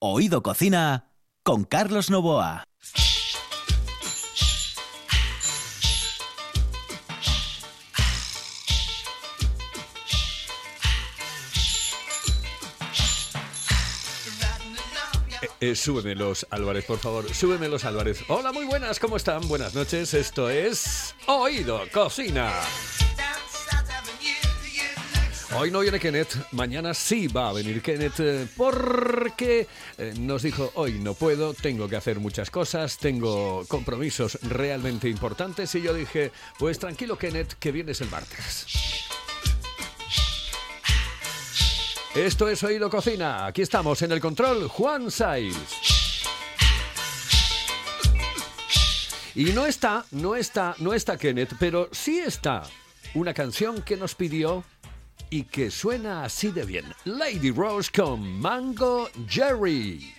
Oído Cocina con Carlos Novoa. Eh, súbemelos, Álvarez, por favor. Súbemelos, Álvarez. Hola, muy buenas, ¿cómo están? Buenas noches. Esto es Oído Cocina. Hoy no viene Kenneth, mañana sí va a venir Kenneth eh, porque eh, nos dijo hoy no puedo, tengo que hacer muchas cosas, tengo compromisos realmente importantes y yo dije pues tranquilo Kenneth que vienes el martes. Esto es Oído Cocina, aquí estamos en el control Juan Saiz. Y no está, no está, no está Kenneth, pero sí está una canción que nos pidió y que suena así de bien. Lady Rose con Mango Jerry.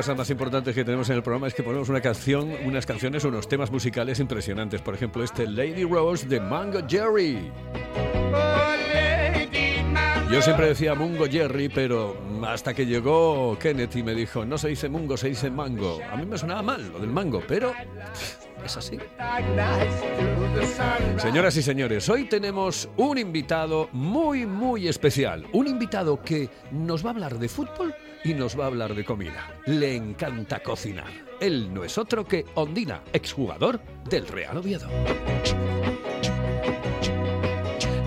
Cosas más importantes que tenemos en el programa es que ponemos una canción, unas canciones, unos temas musicales impresionantes. Por ejemplo, este Lady Rose de Mango Jerry. Yo siempre decía Mungo Jerry, pero hasta que llegó Kenneth y me dijo, no se dice Mungo, se dice Mango. A mí me sonaba mal lo del mango, pero es así. Señoras y señores, hoy tenemos un invitado muy, muy especial. Un invitado que nos va a hablar de fútbol y nos va a hablar de comida. Le encanta cocinar. Él no es otro que Ondina, exjugador del Real Oviedo.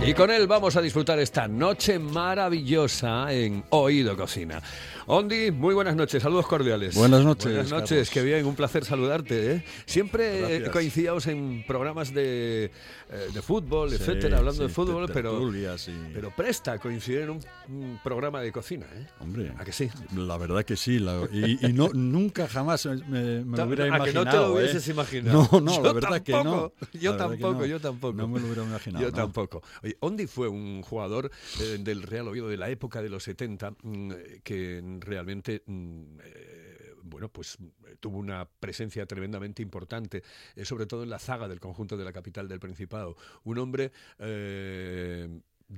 Y con él vamos a disfrutar esta noche maravillosa en Oído Cocina. Ondi, muy buenas noches, saludos cordiales. Buenas noches, Buenas noches, Carlos. qué bien, un placer saludarte. ¿eh? Siempre Gracias. coincidíamos en programas de, eh, de fútbol, Sí, etcétera, hablando sí, de fútbol, pero, y- pero presta coincidir en un, un programa de cocina. ¿eh? Hombre, ¿A que sí? La verdad que sí. la- y y no, nunca jamás me, me lo hubiera ¿A que imaginado. no te lo ¿eh? hubieses imaginado? No, no, Yo la verdad que no. tampoco, Yo tampoco, no. yo tampoco. No me lo hubiera imaginado. Yo ¿no? tampoco. Oye, Ondi fue un jugador eh, del Real Oviedo de la época de los 70 mm, eh, que realmente, mm, eh, bueno, pues eh, tuvo una presencia tremendamente importante, eh, sobre todo en la zaga del conjunto de la capital del Principado. Un hombre...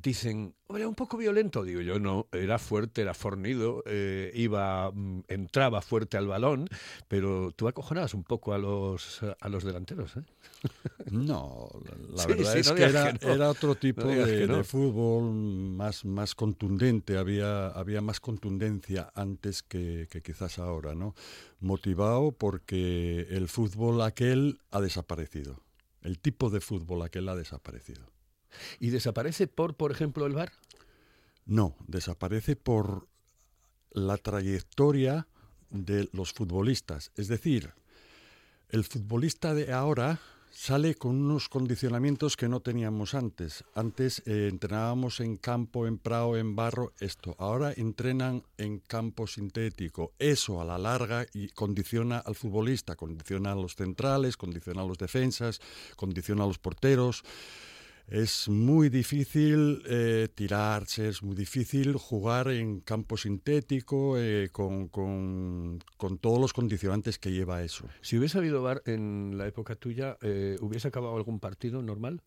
Dicen, hombre, un poco violento, digo yo, no, era fuerte, era fornido, eh, iba, mm, entraba fuerte al balón, pero tú acojonabas un poco a los, a los delanteros, ¿eh? No, la, la Sí, verdad sí, es no que era, que no. era otro tipo No de fútbol más, más contundente, había, había más contundencia antes que, que quizás ahora, ¿no? Motivado porque el fútbol aquel ha desaparecido. El tipo de fútbol aquel ha desaparecido. Y desaparece por, por ejemplo, el bar. No, desaparece por la trayectoria de los futbolistas. Es decir, el futbolista de ahora sale con unos condicionamientos que no teníamos antes. Antes eh, entrenábamos en campo, en prado, en barro, esto. Ahora entrenan en campo sintético. Eso a la larga y condiciona al futbolista, condiciona a los centrales, condiciona a los defensas, condiciona a los porteros. Es muy difícil eh, tirarse, es muy difícil jugar en campo sintético eh, con, con- con todos los condicionantes que lleva eso. Si hubiese habido bar en la época tuya, eh, ¿hubiese acabado algún partido normal?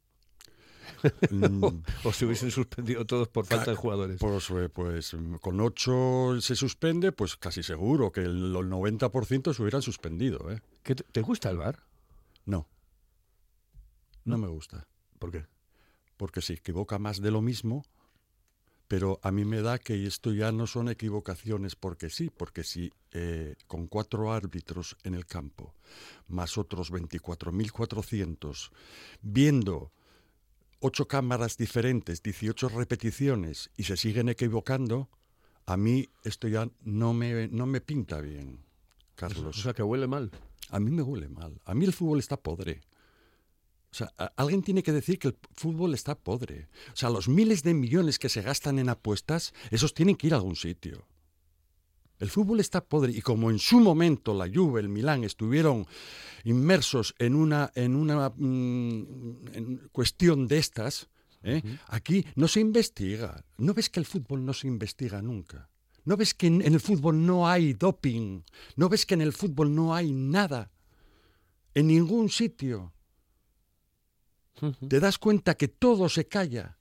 Mm, ¿O se hubiesen suspendido todos por falta de jugadores? Pues, pues con ocho se suspende, pues casi seguro que el, el 90% se hubieran suspendido. ¿eh? ¿Qué te, te gusta el bar? No, no me gusta. ¿Por qué? Porque se equivoca más de lo mismo, pero a mí me da que esto ya no son equivocaciones porque sí, porque si eh, con cuatro árbitros en el campo, más otros 24.400, viendo ocho cámaras diferentes, 18 repeticiones y se siguen equivocando, a mí esto ya no me, no me pinta bien, Carlos. O sea, que huele mal. A mí me huele mal. A mí el fútbol está podre. O sea, alguien tiene que decir que el fútbol está podre. O sea, los miles de millones que se gastan en apuestas, esos tienen que ir a algún sitio. El fútbol está podre y como en su momento la Juve, el Milán estuvieron inmersos en una, en una mm, en cuestión de estas, ¿eh? aquí no se investiga. ¿No ves que el fútbol no se investiga nunca? ¿No ves que en, en el fútbol no hay doping? ¿No ves que en el fútbol no hay nada? En ningún sitio. Te das cuenta que todo se calla.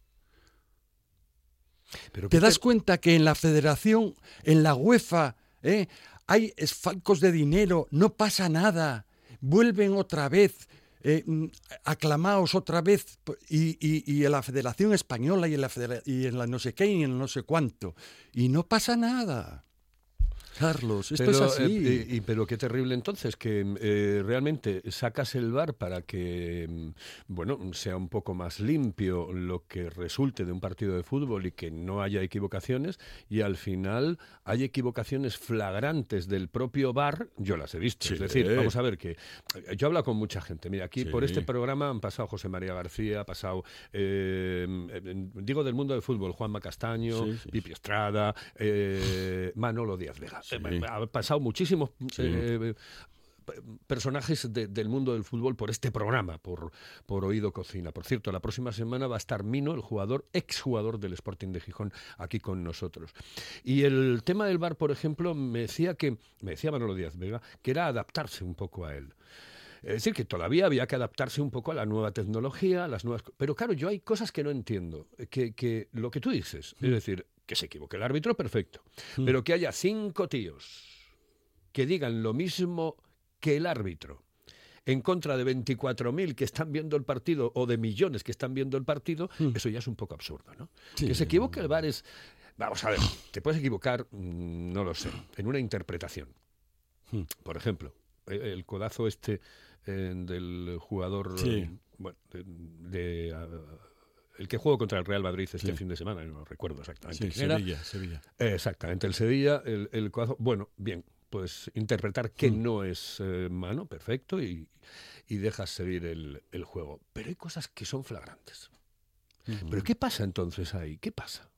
Pero Te ¿qué das cuenta que en la federación, en la UEFA, ¿eh? hay esfalcos de dinero, no pasa nada. Vuelven otra vez, eh, mm, aclamaos otra vez, y, y- y en la Federación Española y en la, federa- y en la no sé qué y en la no sé cuánto. Y no pasa nada. Carlos, esto pero, es así. eh, y, y- pero qué terrible entonces que eh, realmente sacas el bar para que mm, bueno sea un poco más limpio lo que resulte de un partido de fútbol y que no haya equivocaciones y al final hay equivocaciones flagrantes del propio bar yo las he visto. Sí. es decir vamos a ver que eh, yo hablo con mucha gente. Mira aquí por este programa han pasado José María García ha pasado eh, digo del mundo del fútbol Juanma Castaño Sí, Pipi Estrada eh, Manolo Díaz Vega Sí. eh, ha pasado muchísimos Sí. eh, personajes de- del mundo del fútbol por este programa, por, por Oído Cocina. Por cierto, la próxima semana va a estar Mino, el jugador, exjugador del Sporting de Gijón, aquí con nosotros. Y el tema del bar, por ejemplo, me decía que, me decía Manolo Díaz Vega, que era adaptarse un poco a él. Es decir, que todavía había que adaptarse un poco a la nueva tecnología, a las nuevas... Pero claro, yo hay cosas que no entiendo. Que, que lo que tú dices, es decir, que se equivoque el árbitro, perfecto. Pero que haya cinco tíos que digan lo mismo que el árbitro en contra de 24.000 que están viendo el partido o de millones que están viendo el partido, eso ya es un poco absurdo, ¿no? Sí. Que se equivoque el VAR es... Vamos a ver, te puedes equivocar, mm, no lo sé, en una interpretación. Por ejemplo, el, el codazo este eh, del jugador... Sí. eh, bueno, de... de, ah, el que jugó contra el Real Madrid este Sí. fin de semana, no recuerdo exactamente Sí, quién era. Sevilla, Sevilla. Exactamente, el Sevilla, el, el. Bueno, bien, pues interpretar que Mm. no es eh, mano, perfecto, y, y dejas seguir el, el juego. Pero hay cosas que son flagrantes. ¿Pero qué pasa entonces ahí? ¿Qué pasa?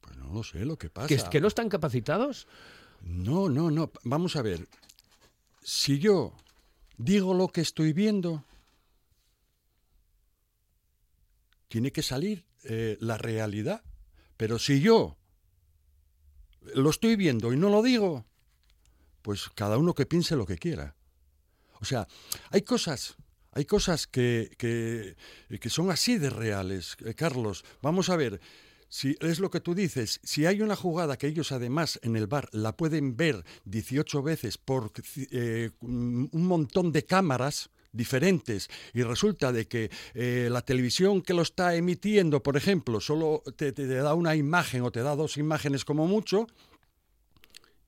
Pues no lo sé lo que pasa. ¿Que, que no están capacitados? No, no, no. Vamos a ver. Si yo digo lo que estoy viendo, tiene que salir eh, la realidad. Pero si yo lo estoy viendo y no lo digo, pues cada uno que piense lo que quiera. O sea, hay cosas, hay cosas que, que, son así de reales, eh, Carlos. Vamos a ver, si es lo que tú dices, si hay una jugada que ellos además en el bar la pueden ver 18 veces por eh, un montón de cámaras diferentes y resulta de que eh, la televisión que lo está emitiendo, por ejemplo, solo te, da una imagen o te da dos imágenes como mucho,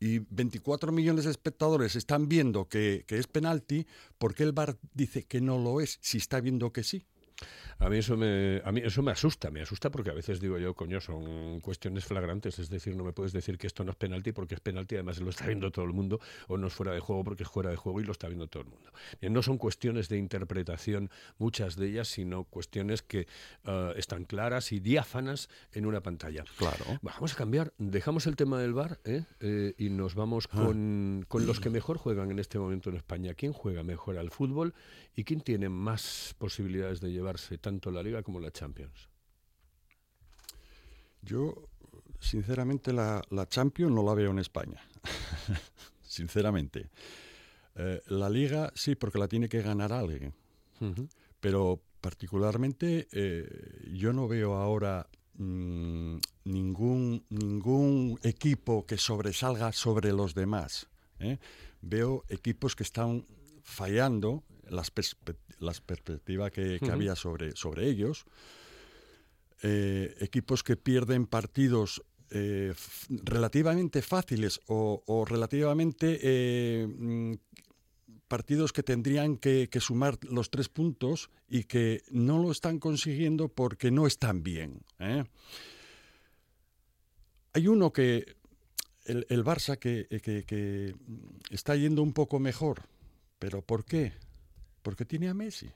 y 24 millones de espectadores están viendo que, es penalti, ¿por qué el VAR dice que no lo es si está viendo que sí? A mí eso me, a mí eso me asusta, me asusta porque a veces digo yo, coño, son cuestiones flagrantes, es decir, no me puedes decir que esto no es penalti porque es penalti, además lo está viendo todo el mundo, o no es fuera de juego porque es fuera de juego y lo está viendo todo el mundo. Bien, no son cuestiones de interpretación, muchas de ellas, sino cuestiones que eh, están claras y diáfanas en una pantalla. Claro. Vamos a cambiar, dejamos el tema del bar y nos vamos con, con los que mejor juegan en este momento en España. ¿Quién juega mejor al fútbol y quién tiene más posibilidades de llevarse tanto la Liga como la Champions? Yo, sinceramente, la, la Champions no la veo en España. sinceramente. Eh, la Liga sí, porque la tiene que ganar alguien. Pero particularmente eh, yo no veo ahora mm, ningún, ningún equipo que sobresalga sobre los demás. ¿eh? Veo equipos que están fallando las, perspe- las perspectivas que, había sobre, sobre ellos. Eh, equipos que pierden partidos eh, relativamente fáciles o, o relativamente eh, mm, partidos que tendrían que, que sumar los tres puntos y que no lo están consiguiendo porque no están bien. Hay uno que, el, el Barça, que, que- que está yendo un poco mejor. ¿Pero por qué? Porque tiene a Messi.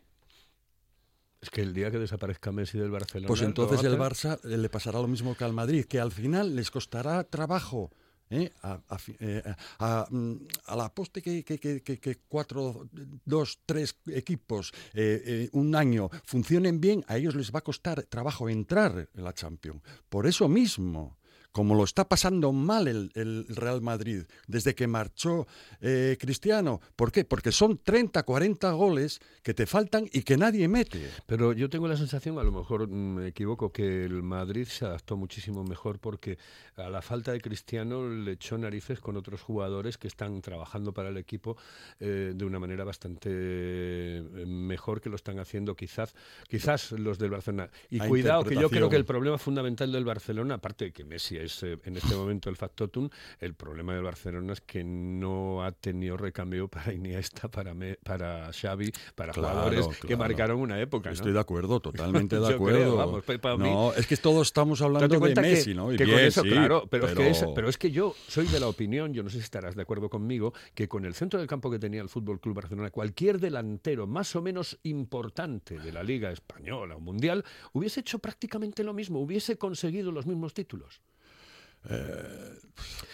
Es que el día que desaparezca Messi del Barcelona. Pues entonces el. Barça eh, le pasará lo mismo que al Madrid, que al final les costará trabajo. ¿eh? A, a eh, a- mm, a la poste que, que- que- que- que cuatro, dos, tres equipos eh, eh, un año funcionen bien, a ellos les va a costar trabajo entrar en la Champions. Por eso mismo, como lo está pasando mal el, el Real Madrid desde que marchó eh, Cristiano. ¿Por qué? Porque son 30, 40 goles que te faltan y que nadie mete. Pero yo tengo la sensación, a lo mejor me equivoco, que el Madrid se adaptó muchísimo mejor porque a la falta de Cristiano le echó narices con otros jugadores que están trabajando para el equipo eh, de una manera bastante eh, mejor que lo están haciendo quizás quizás los del Barcelona. Y cuidado, que yo creo que el problema fundamental del Barcelona, aparte de que Messi es en este momento el factotum, el problema del Barcelona es que no ha tenido recambio para Iniesta, para, Me- para Xavi, para Claro, jugadores que marcaron una época. ¿no? Estoy de acuerdo, totalmente de acuerdo. creo, vamos, mí- no, es que todos estamos hablando de Messi, que, ¿no? Y que con eso, sí, claro, pero, Es que es, pero es que yo soy de la opinión, yo no sé si estarás de acuerdo conmigo, que con el centro del campo que tenía el Fútbol Club Barcelona, cualquier delantero más o menos importante de la Liga Española o Mundial hubiese hecho prácticamente lo mismo, hubiese conseguido los mismos títulos.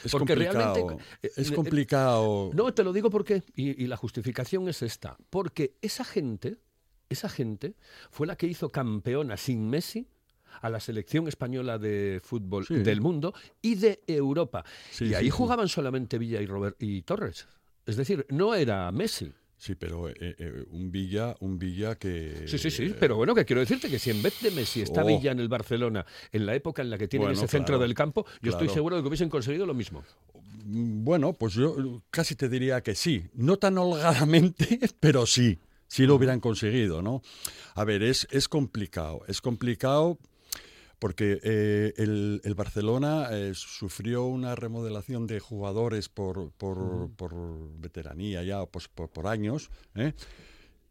Es porque complicado. realmente, eh, es eh, complicado. No, te lo digo porque, y, y la justificación es esta, porque esa gente, esa gente fue la que hizo campeona sin Messi a la selección española de fútbol Sí. del mundo y de Europa. Sí, y ahí sí. jugaban solamente Villa y, Robert, y Torres. Es decir, no era Messi. Sí, pero eh, eh, un Villa, un Villa que. Sí, sí, sí. Pero bueno, que quiero decirte que si en vez de Messi está Oh. Villa en el Barcelona, en la época en la que tienen Bueno, ese centro claro, del campo, yo estoy seguro de que hubiesen conseguido lo mismo. Mm, Bueno, pues yo casi te diría que sí. No tan holgadamente, pero sí. Sí lo hubieran conseguido, ¿no? A ver, es, es complicado. Es complicado porque eh, el, el Barcelona eh, sufrió una remodelación de jugadores por, por, por veteranía ya, pues por, por años, ¿eh?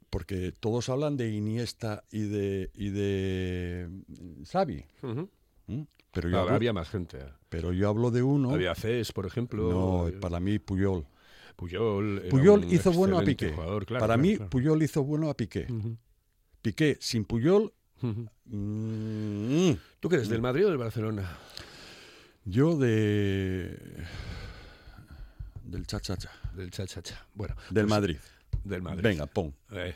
porque todos hablan de Iniesta y de, y de mm, Xavi. Pero, yo Ah, hablo, Había más gente. pero yo hablo de uno. Había Cés, por ejemplo. no, para mí Puyol. Puyol. Puyol hizo bueno a Piqué. jugador, claro, Para claro, mí, claro. Puyol hizo bueno a Piqué. Piqué sin Puyol. Mm, ¿Tú qué eres, del Madrid o del Barcelona? yo de. Del cha-cha-cha. Del cha-cha-cha. Bueno, Del pues, Madrid. Del Madrid. Venga, pon. Eh,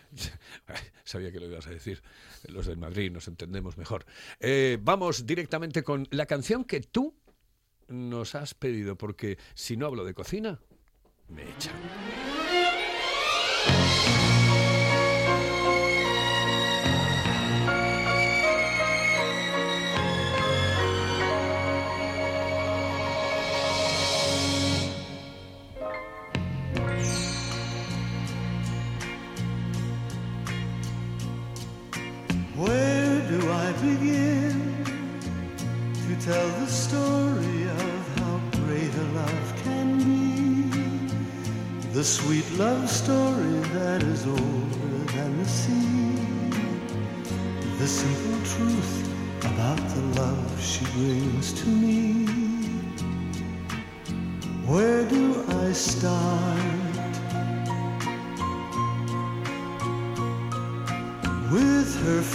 sabía que lo ibas a decir. Los del Madrid nos entendemos mejor. Eh, vamos directamente con la canción que tú nos has pedido, porque si no hablo de cocina, me echan.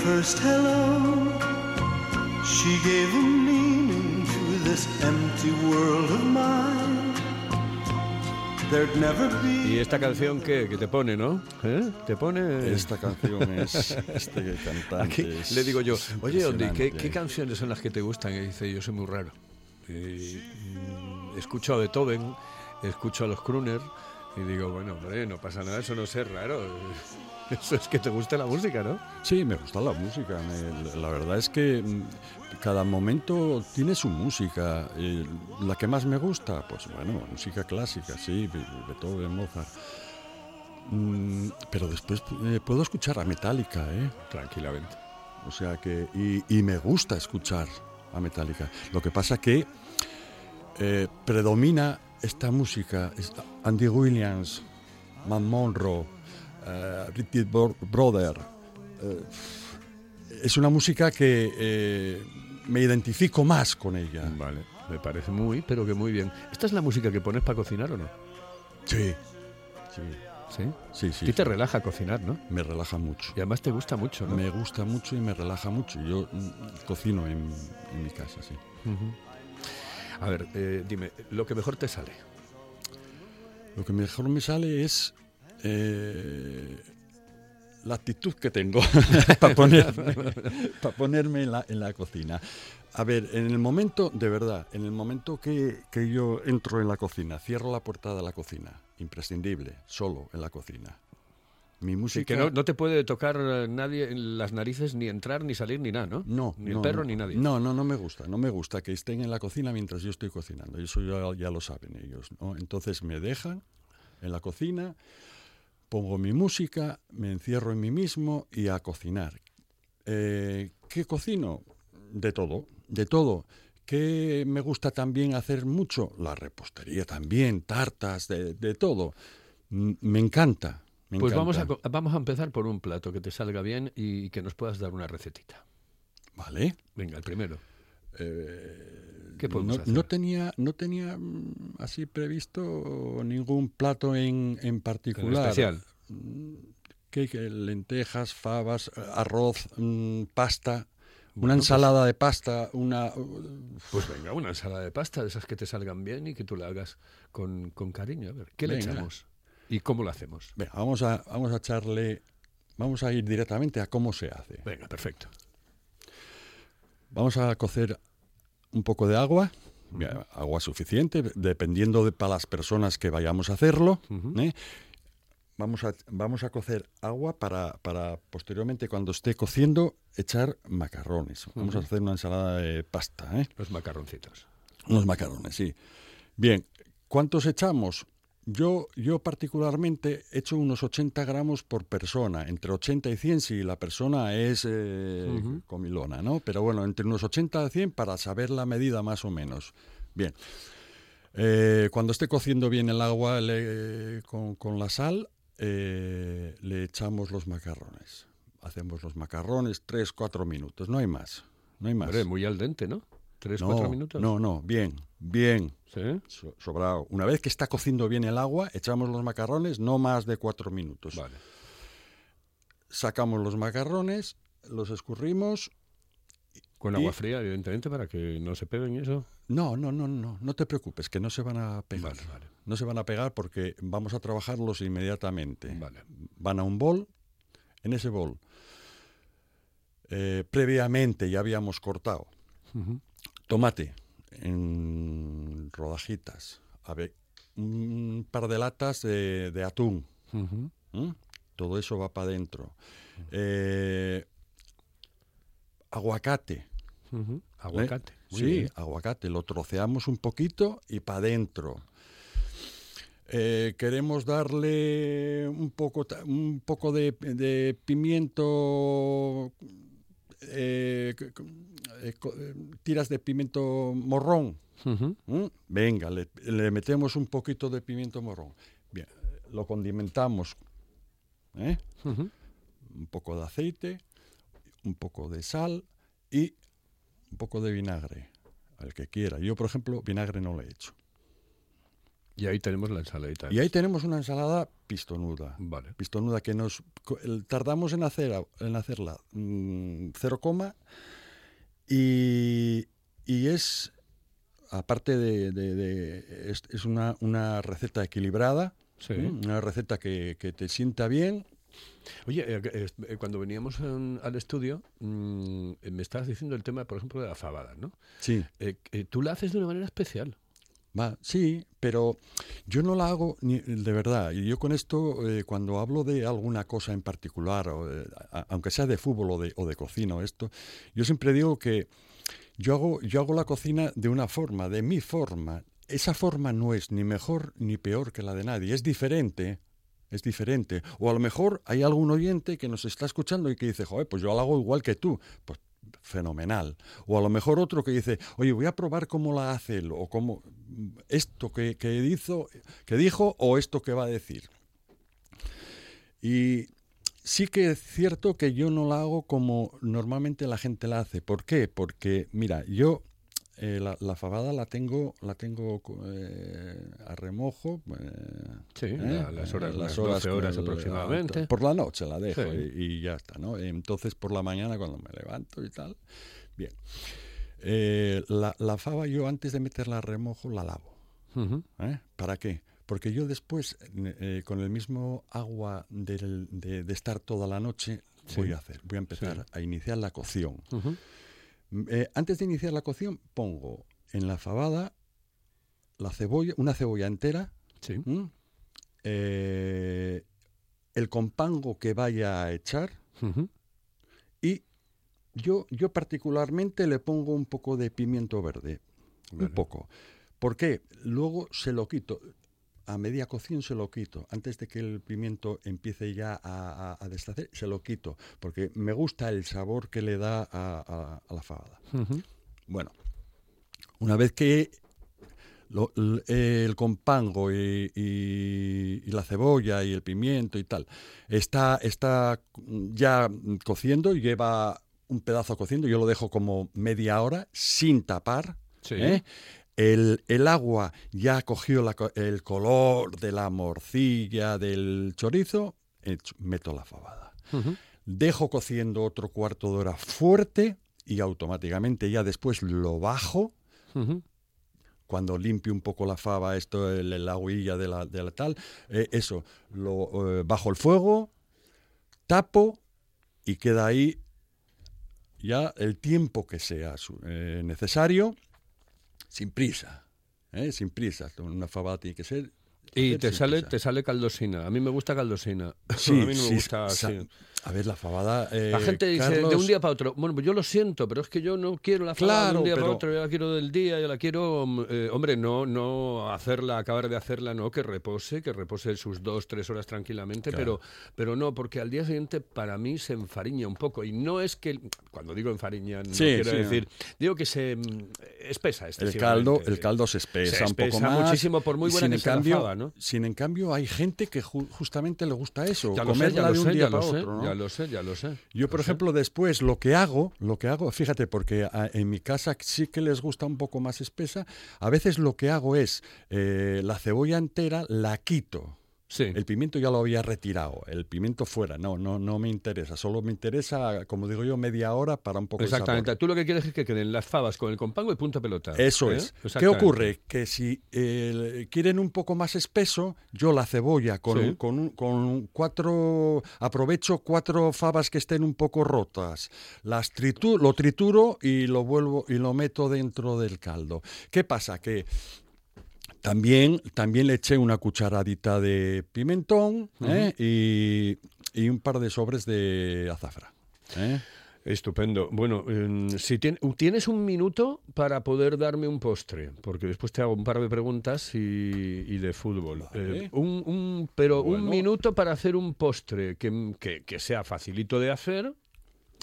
First hello, she gave a meaning to this empty world of mine. There'd never Y esta canción que, que te pone, ¿no? ¿Eh? Te pone... Esta canción es. Este cantante. Aquí es- le digo yo, oye, Ondi, ¿qué, impresionante". qué canciones son las que te gustan? Y dice, yo soy muy raro. Y, mm, escucho a Beethoven, escucho a los Kruner y digo, bueno, hombre, no pasa nada, eso no es ser raro. Eso es que te gusta la música, ¿no? Sí, me gusta la música. la verdad es que mm, cada momento tiene su música. Eh, la que más me gusta, pues bueno, música clásica, sí, Be- Beethoven, Mozart. Mm, pero después eh, puedo escuchar a Metallica, ¿eh? Tranquilamente. O sea que. Y, me gusta escuchar a Metallica. Lo que pasa que eh, predomina esta música. Andy Williams. Man Monroe, Bro- Brother. eh, es una música que eh, me identifico más con ella. Vale, me parece muy, pero que muy bien. ¿Esta es la música que pones para cocinar o no? Sí, sí, Sí. sí, A sí. ti te relaja cocinar, ¿no? Me relaja mucho. Y además te gusta mucho, ¿no? Me gusta mucho y me relaja mucho. Yo mm, cocino en, en mi casa, sí. A ver, eh, dime, lo que mejor te sale. Lo que mejor me sale es eh, la actitud que tengo para ponerme, pa ponerme en, la, en la cocina. A ver, en el momento, de verdad, en el momento que, que yo entro en la cocina, cierro la puerta de la cocina, imprescindible, solo en la cocina. Mi música... que no, no te puede tocar eh, nadie en las narices, ni entrar, ni salir, ni nada, ¿no? No, Ni el no, perro, no. ni nadie. No, no, no me gusta. No me gusta que estén en la cocina mientras yo estoy cocinando. Eso ya, ya lo saben ellos. ¿no? Entonces me dejan en la cocina, pongo mi música, me encierro en mí mismo y a cocinar. Eh, ¿Qué cocino? De todo, de todo. ¿Qué me gusta también hacer mucho? La repostería también, tartas, de, de todo. M- Me encanta. me Pues vamos a, vamos a empezar por un plato que te salga bien y que nos puedas dar una recetita. Vale. Venga, el primero. Eh, ¿Qué podemos no, hacer? no tenía, no tenía mm, así previsto ningún plato en, en particular. especial. ¿Qué, qué? lentejas, fabas, eh, arroz, mm, pasta, Bueno, una pues- ensalada de pasta, una... Pues venga, una ensalada de pasta, de esas que te salgan bien y que tú la hagas con, con cariño. A ver, ¿qué le echamos? ¿Y cómo lo hacemos? Venga, vamos a, vamos a echarle... Vamos a ir directamente a cómo se hace. Venga, perfecto. Vamos a cocer un poco de agua, agua suficiente, dependiendo de para las personas que vayamos a hacerlo. ¿eh? Vamos a, vamos a cocer agua para, para posteriormente, cuando esté cociendo, echar macarrones. Vamos a hacer una ensalada de pasta, ¿eh? Los macarroncitos. unos macarrones, sí. Bien, ¿cuántos echamos? Yo, yo particularmente echo unos 80 gramos por persona, entre 80 y 100 si la persona es eh, Ujú. comilona, ¿no? Pero bueno, entre unos 80 y 100 para saber la medida más o menos. Bien. Eh, cuando esté cociendo bien el agua le- con, con la sal, eh, le echamos los macarrones. Hacemos los macarrones 3, 4 minutos, no hay más. No hay más. Hombre, muy al dente, ¿no? ¿Tres, no, cuatro minutos? No, no, bien, bien. ¿Sí? So- sobrado. Una vez que está cociendo bien el agua, echamos los macarrones, no más de cuatro minutos. Vale. Sacamos los macarrones, los escurrimos. Con Y- agua fría, evidentemente, para que no se peguen eso. No, no, no, no, no te preocupes, que no se van a pegar. Vale, vale. No se van a pegar porque vamos a trabajarlos inmediatamente. Vale. Van a un bol. En ese bol, eh, previamente ya habíamos cortado tomate en rodajitas. A ver, un par de latas de, de atún. ¿Mm? Todo eso va para adentro. Eh, aguacate. ¿eh? Aguacate. Sí, bien. aguacate. Lo troceamos un poquito y para adentro. Eh, queremos darle un poco, un poco de, de pimiento, eh, eh, eh, tiras de pimiento morrón. ¿Mm? Venga, le, le metemos un poquito de pimiento morrón. Bien, lo condimentamos. ¿eh? Un poco de aceite, un poco de sal y un poco de vinagre, al que quiera. Yo, por ejemplo, vinagre no le echo. Y ahí tenemos la ensaladita. Y ahí tenemos una ensalada pistonuda. Vale. Pistonuda que nos tardamos en, hacer, en hacerla mm, cero coma y, y es, aparte de, de- de- es, es una, una receta equilibrada, Sí. una receta que, que te sienta bien. Oye, eh, eh, cuando veníamos en- al estudio, mm, eh, me estabas diciendo el tema, por ejemplo, de la fabada, ¿no? Sí. Eh, tú la haces de una manera especial. Va, sí, pero yo no la hago ni, de verdad. Y yo con esto, eh, cuando hablo de alguna cosa en particular, aunque sea de fútbol o de, o de cocina o esto, yo siempre digo que yo hago, yo hago la cocina de una forma, de mi forma. Esa forma no es ni mejor ni peor que la de nadie, es diferente. Es diferente. O a lo mejor hay algún oyente que nos está escuchando y que dice, joder, pues yo la hago igual que tú. Pues fenomenal. O a lo mejor otro que dice, oye, voy a probar cómo la hace él, o cómo esto que, que hizo, que dijo, o esto que va a decir. Y sí que es cierto que yo no la hago como normalmente la gente la hace. ¿Por qué? Porque, mira, yo eh, la, la fabada la tengo, la tengo eh, a remojo. eh, Sí, ¿eh? las horas, las 12 con horas el- aproximadamente. Por la noche la dejo Sí. y, y ya está, ¿no? Entonces por la mañana cuando me levanto y tal, bien. La, la fava yo antes de meterla a remojo la lavo. ¿Para qué? Porque yo después, con el mismo agua del- de, de estar toda la noche, Sí. voy a hacer, voy a empezar Sí. a iniciar la cocción. Mm, eh, antes de iniciar la cocción, pongo en la fabada la cebolla, una cebolla entera. Eh, el compango que vaya a echar y yo, yo particularmente le pongo un poco de pimiento verde, un poco. ¿Por qué? Luego se lo quito. A media cocción se lo quito. Antes de que el pimiento empiece ya a, a- a deshacer, se lo quito. Porque me gusta el sabor que le da a, la fabada. Bueno, una vez que lo- el compango y, y- y la cebolla y el pimiento y tal está, está ya cociendo, lleva un pedazo cociendo, yo lo dejo como media hora sin tapar. Sí. ¿eh? El, el agua ya cogió la el color de la morcilla, del chorizo, hecho, meto la fabada. Dejo cociendo otro cuarto de hora fuerte y automáticamente ya después lo bajo. Cuando limpio un poco la fava, esto, el, el agüilla de la, de la tal, eh, eso, lo eh, bajo el fuego, tapo y queda ahí ya el tiempo que sea eh, necesario, sin prisa, ¿eh? sin prisa. Una fabada tiene que ser. Y te sale, prisa. te sale caldosina. A mí me gusta caldosina. Sí, a mí no me sí, gusta así. A ver, la fabada. eh, La gente dice de un día para otro. Bueno, pues yo lo siento, pero es que yo no quiero la fabada de un día para otro. Yo la quiero del día, yo la quiero. mm, eh, hombre, no, no hacerla, acabar de hacerla, no, que repose, que repose sus dos, tres horas tranquilamente, Claro. pero, pero no, porque al día siguiente para mí se enfariña un poco. Y no es que. Cuando digo enfariña, no Sí, quiero sí. decir. Digo que se mm, espesa El excesivamente. caldo, el caldo se espesa, Se un poco más. muchísimo, por muy buena sin que sea la cambio, fava, ¿no? Sin en cambio, hay gente que ju- justamente le gusta eso, Ya comerla ya de un sé, día para sé, otro. ¿no? Ya lo sé, ya lo sé. Yo, por sé. ejemplo, después lo que hago, lo que hago, fíjate, porque a- en mi casa sí que les gusta un poco más espesa, a veces lo que hago es eh, la cebolla entera la quito. Sí. El pimiento ya lo había retirado, el pimiento fuera, no, no, no me interesa, solo me interesa, como digo yo, media hora para un poco de sabor. Exactamente. Tú lo que quieres es que queden las fabas con el compango y punto pelota. Eso ¿eh? es. ¿Qué ocurre? Que si eh, quieren un poco más espeso, yo la cebolla con, Sí. un- con, un- con cuatro, aprovecho cuatro fabas que estén un poco rotas, las tritu- lo trituro y lo vuelvo y lo meto dentro del caldo. ¿Qué pasa? Que también, también le eché una cucharadita de pimentón ¿eh? y, y un par de sobres de azafrán. ¿eh? Estupendo. Bueno, em, si tien- tienes un minuto para poder darme un postre, porque después te hago un par de preguntas y, y de fútbol. Vale. Eh, un, un- pero un minuto para hacer un postre que, que- que sea facilito de hacer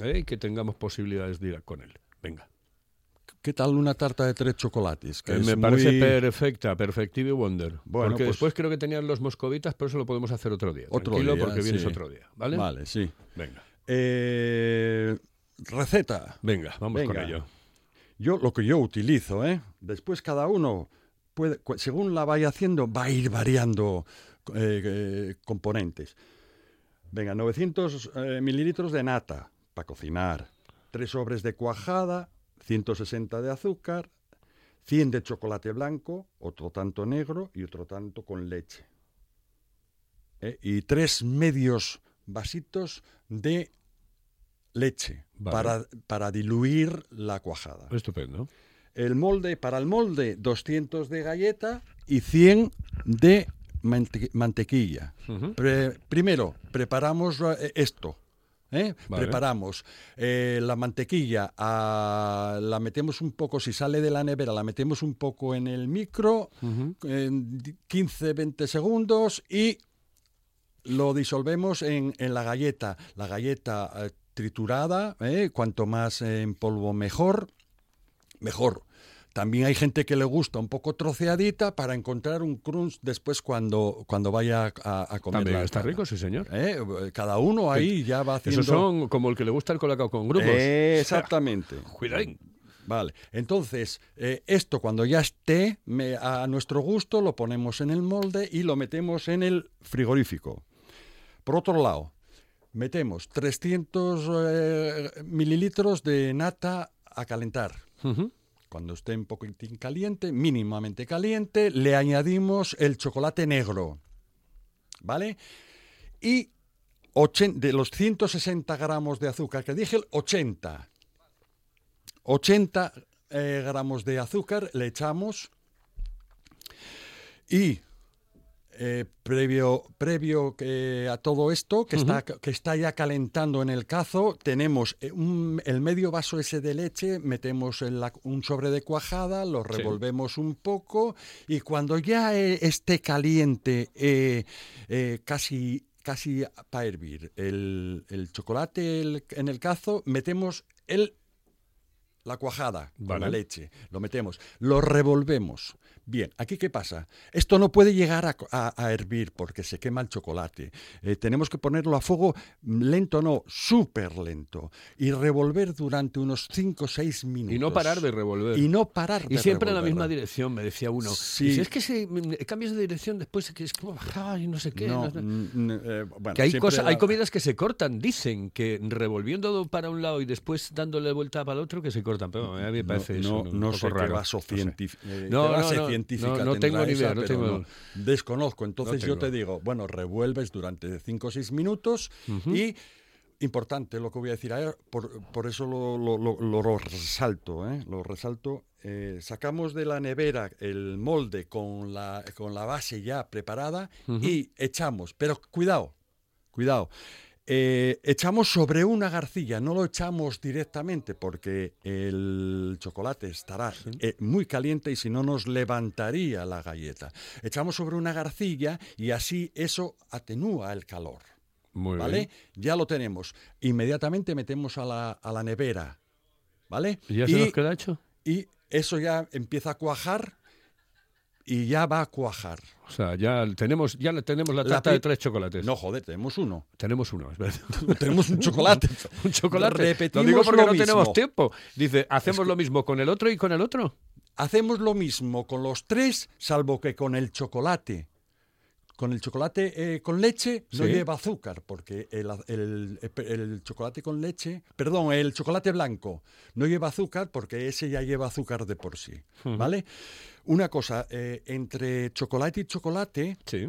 ¿eh? y que tengamos posibilidades de ir con él. Venga. ¿Qué tal una tarta de tres chocolates? Que Eh, me parece muy- perfecta, perfective wonder. Bueno, porque pues- después creo que tenían los moscovitas, pero eso lo podemos hacer otro día. Otro Tranquilo, día, porque vienes sí. otro día. ¿Vale? Vale, sí. Venga. Eh, receta. Venga, vamos con Venga. ello. Yo lo que yo utilizo, ¿eh? Después cada uno puede, según la vaya haciendo, va a ir variando eh, componentes. Venga, 900 eh, mililitros de nata para cocinar, tres sobres de cuajada, 160 de azúcar, 100 de chocolate blanco, otro tanto negro y otro tanto con leche. ¿Eh? Y tres medios vasitos de leche Vale. para, para diluir la cuajada. Estupendo. El molde, para el molde, 200 de galleta y 100 de mante- mantequilla. Pre- primero, preparamos eh, esto. ¿Eh? Vale. Preparamos eh, la mantequilla, ah, la metemos un poco, si sale de la nevera, la metemos un poco en el micro, Ujú. en 15-20 segundos y lo disolvemos en, en la galleta. La galleta eh, triturada, cuanto más en polvo mejor, mejor. También hay gente que le gusta un poco troceadita para encontrar un crunch después cuando, cuando vaya a, a comer. También está rico, sí, señor. ¿Eh? Cada uno ahí ya va haciendo... Esos son como el que le gusta el colacao con grupos. Eh, exactamente. Cuidadín. Vale, entonces eh, esto cuando ya esté me- a nuestro gusto lo ponemos en el molde y lo metemos en el frigorífico. Por otro lado, metemos 300 eh, mililitros de nata a calentar. Cuando esté un poquitín caliente, mínimamente caliente, le añadimos el chocolate negro. ¿Vale? Y de los 160 gramos de azúcar que dije, 80. 80 eh, gramos de azúcar le echamos y eh, previo, previo que a todo esto, que, está, que está ya calentando en el cazo, tenemos eh, un- el medio vaso ese de leche, metemos en la- un sobre de cuajada, lo Sí. revolvemos un poco y cuando ya eh, esté caliente, eh, eh, casi, casi para hervir, el, el chocolate el- en el cazo, metemos el la cuajada con Vale. la leche, lo metemos, lo revolvemos. Bien, aquí qué pasa? Esto no puede llegar a, a- a hervir porque se quema el chocolate. Eh, tenemos que ponerlo a fuego lento, no, súper lento. Y revolver durante unos 5 o 6 minutos. Y no parar de revolver. Y no parar Y de siempre en la misma dirección, me decía uno. Sí. Dice, es que si cambias de dirección después que es como bajar y no sé qué. No, no sé". mm, mm, eh, bueno, Que hay, cosas, hay comidas que se cortan, dicen que revolviendo para un lado y después dándole vuelta para el otro que se cortan, pero a mí me parece no, eso no, un no poco sé raro. qué vaso No sé. científico. No, no, no, no, no tengo ni idea, no tengo- Desconozco. Entonces yo te digo, bueno, revuelves durante 5 o 6 minutos y. Importante lo que voy a decir ahora, por, por eso lo, lo- lo- lo resalto, ¿eh? lo resalto. eh, sacamos de la nevera el molde con la, con la base ya preparada y echamos, pero cuidado, cuidado, eh, echamos sobre una garcilla, no lo echamos directamente porque el chocolate estará eh, muy caliente y si no nos levantaría la galleta. Echamos sobre una garcilla y así eso atenúa el calor. Muy ¿Vale? bien. Ya lo tenemos. Inmediatamente metemos a la, a la nevera. ¿Vale? ¿Y ya se nos queda hecho? y eso ya empieza a cuajar y ya va a cuajar. O sea, ya tenemos, ya tenemos la tarta de tres chocolates. No, joder, tenemos uno. Tenemos uno, es verdad. tenemos un chocolate. un chocolate. Repetimos lo digo porque lo no tenemos mismo. tiempo. Dice, hacemos lo mismo con el otro y con el otro. Hacemos lo mismo con los tres, salvo que con el chocolate. Con el chocolate eh, con leche no Sí. lleva azúcar, porque el, el- el chocolate con leche, perdón, el chocolate blanco no lleva azúcar porque ese ya lleva azúcar de por sí. ¿Vale? Una cosa, eh, entre chocolate y chocolate, Sí.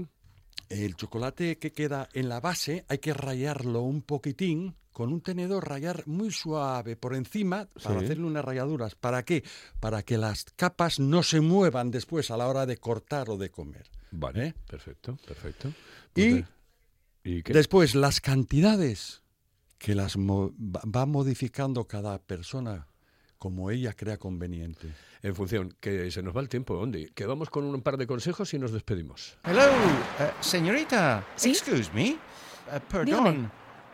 el chocolate que queda en la base hay que rayarlo un poquitín con un tenedor, rayar muy suave por encima para Sí. hacerle unas rayaduras. ¿Para qué? Para que las capas no se muevan después a la hora de cortar o de comer. Vale. ¿Eh? Perfecto, perfecto. Y Pues, ¿Y qué? después las cantidades que las mo- va modificando cada persona como ella crea conveniente. En función, que se nos va el tiempo, Ondi. Que vamos con un par de consejos y nos despedimos. Hello, eh, señorita. ¿Sí? Excuse me. Eh, perdón.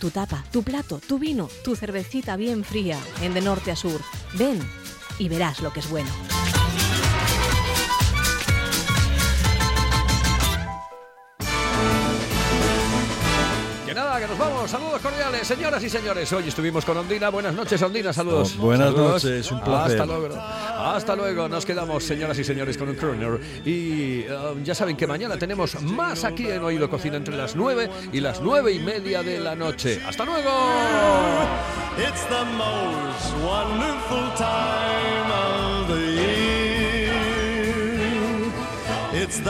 Tu tapa, tu plato, tu vino, tu cervecita bien fría, en de norte a sur. Ven y verás lo que es bueno. Saludos cordiales, señoras y señores. Hoy estuvimos con Ondina. Buenas noches, Ondina. Saludos. Oh, buenas Saludos. noches, un placer. Hasta luego. Hasta luego. Nos quedamos, señoras y señores, con un crooner. Y eh, ya saben que mañana tenemos más aquí en Oído Cocina entre las 9 y las 9 y media de la noche. ¡Hasta luego! It's the most wonderful time of the year. It's